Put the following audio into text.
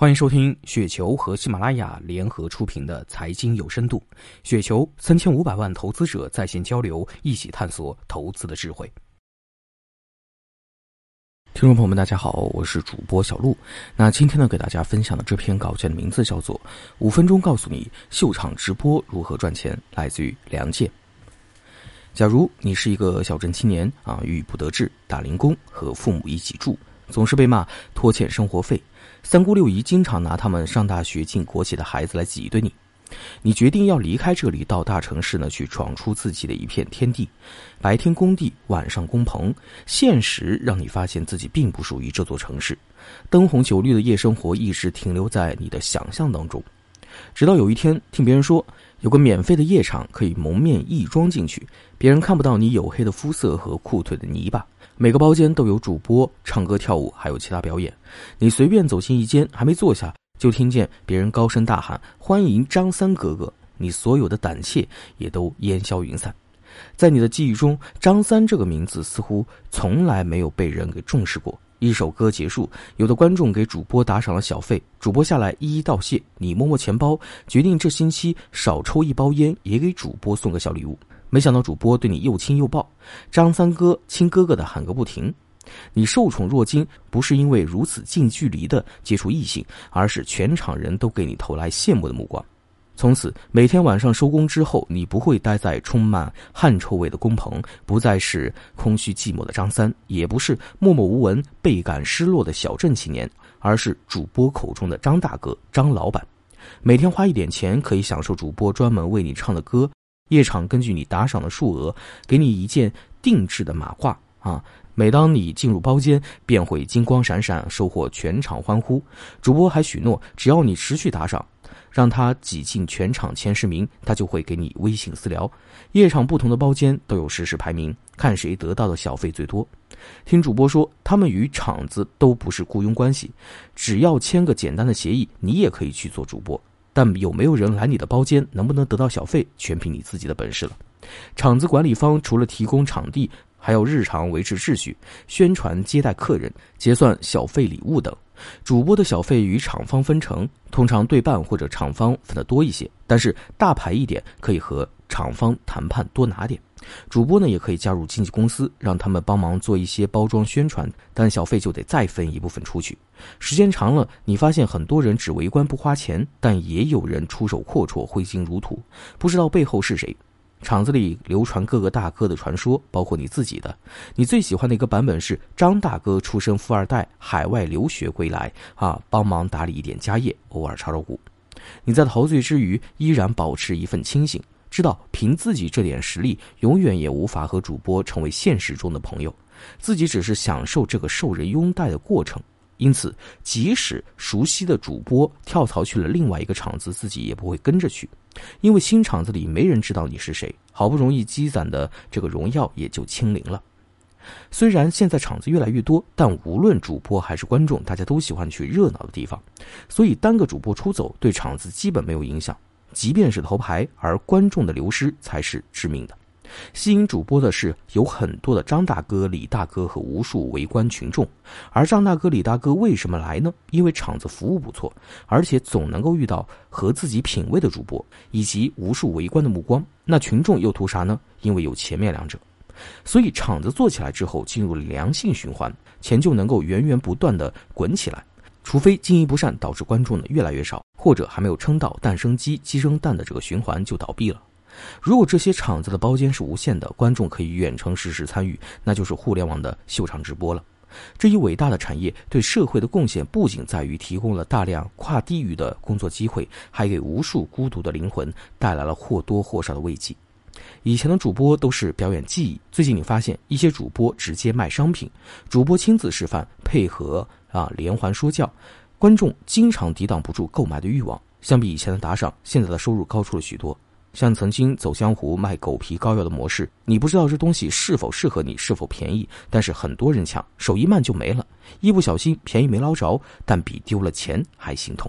欢迎收听雪球和喜马拉雅联合出品的《财经有深度》，雪球三千五百万投资者在线交流，一起探索投资的智慧。听众朋友们，大家好，我是主播小璐。那今天呢，给大家分享的这篇稿件的名字叫做《五分钟告诉你秀场直播如何赚钱》，来自于梁健。假如你是一个小镇青年啊，郁郁不得志，打零工，和父母一起住，总是被骂拖欠生活费。三姑六姨经常拿他们上大学进国企的孩子来挤兑你，你决定要离开这里，到大城市呢去闯出自己的一片天地。白天工地，晚上工棚，现实让你发现自己并不属于这座城市。灯红酒绿的夜生活一直停留在你的想象当中，直到有一天听别人说有个免费的夜场可以蒙面异装进去，别人看不到你黝黑的肤色和裤腿的泥巴。每个包间都有主播唱歌跳舞，还有其他表演。你随便走进一间，还没坐下，就听见别人高声大喊：“欢迎张三哥哥！”你所有的胆怯也都烟消云散。在你的记忆中，张三这个名字似乎从来没有被人给重视过。一首歌结束，有的观众给主播打赏了小费，主播下来一一道谢。你摸摸钱包，决定这星期少抽一包烟，也给主播送个小礼物。没想到主播对你又亲又抱，张三哥亲哥哥的喊个不停。你受宠若惊，不是因为如此近距离的接触异性，而是全场人都给你投来羡慕的目光。从此，每天晚上收工之后，你不会待在充满汗臭味的工棚，不再是空虚寂寞的张三，也不是默默无闻、倍感失落的小镇青年，而是主播口中的张大哥、张老板。每天花一点钱，可以享受主播专门为你唱的歌。夜场根据你打赏的数额，给你一件定制的马褂啊！每当你进入包间，便会金光闪闪，收获全场欢呼。主播还许诺，只要你持续打赏，让他挤进全场前十名，他就会给你微信私聊。夜场不同的包间都有实时排名，看谁得到的小费最多。听主播说，他们与场子都不是雇佣关系，只要签个简单的协议，你也可以去做主播。但有没有人来你的包间，能不能得到小费，全凭你自己的本事了。场子管理方除了提供场地，还要日常维持秩序、宣传、接待客人、结算小费、礼物等。主播的小费与厂方分成，通常对半或者厂方分得多一些，但是大牌一点可以和厂方谈判多拿点。主播呢，也可以加入经纪公司，让他们帮忙做一些包装宣传，但小费就得再分一部分出去。时间长了，你发现很多人只围观不花钱，但也有人出手阔绰、挥金如土，不知道背后是谁。厂子里流传各个大哥的传说，包括你自己的。你最喜欢的一个版本是张大哥出身富二代，海外留学归来啊，帮忙打理一点家业，偶尔炒炒股。你在陶醉之余，依然保持一份清醒。知道凭自己这点实力，永远也无法和主播成为现实中的朋友，自己只是享受这个受人拥戴的过程。因此，即使熟悉的主播跳槽去了另外一个场子，自己也不会跟着去，因为新场子里没人知道你是谁，好不容易积攒的这个荣耀也就清零了。虽然现在场子越来越多，但无论主播还是观众，大家都喜欢去热闹的地方，所以单个主播出走对场子基本没有影响。即便是头牌，而观众的流失才是致命的。吸引主播的是有很多的张大哥、李大哥和无数围观群众。而张大哥、李大哥为什么来呢？因为场子服务不错，而且总能够遇到合自己品味的主播，以及无数围观的目光。那群众又图啥呢？因为有前面两者，所以场子做起来之后进入了良性循环，钱就能够源源不断的滚起来。除非经营不善导致观众呢越来越少，或者还没有撑到蛋生鸡，鸡生蛋的这个循环就倒闭了。如果这些场子的包间是无限的，观众可以远程实时参与，那就是互联网的秀场直播了。这一伟大的产业对社会的贡献不仅在于提供了大量跨地域的工作机会，还给无数孤独的灵魂带来了或多或少的慰藉。以前的主播都是表演技艺，最近你发现一些主播直接卖商品，主播亲自示范，配合。啊，连环说教，观众经常抵挡不住购买的欲望。相比以前的打赏，现在的收入高出了许多。像曾经走江湖卖狗皮膏药的模式，你不知道这东西是否适合你，是否便宜，但是很多人抢，手一慢就没了。一不小心便宜没捞着，但比丢了钱还心痛。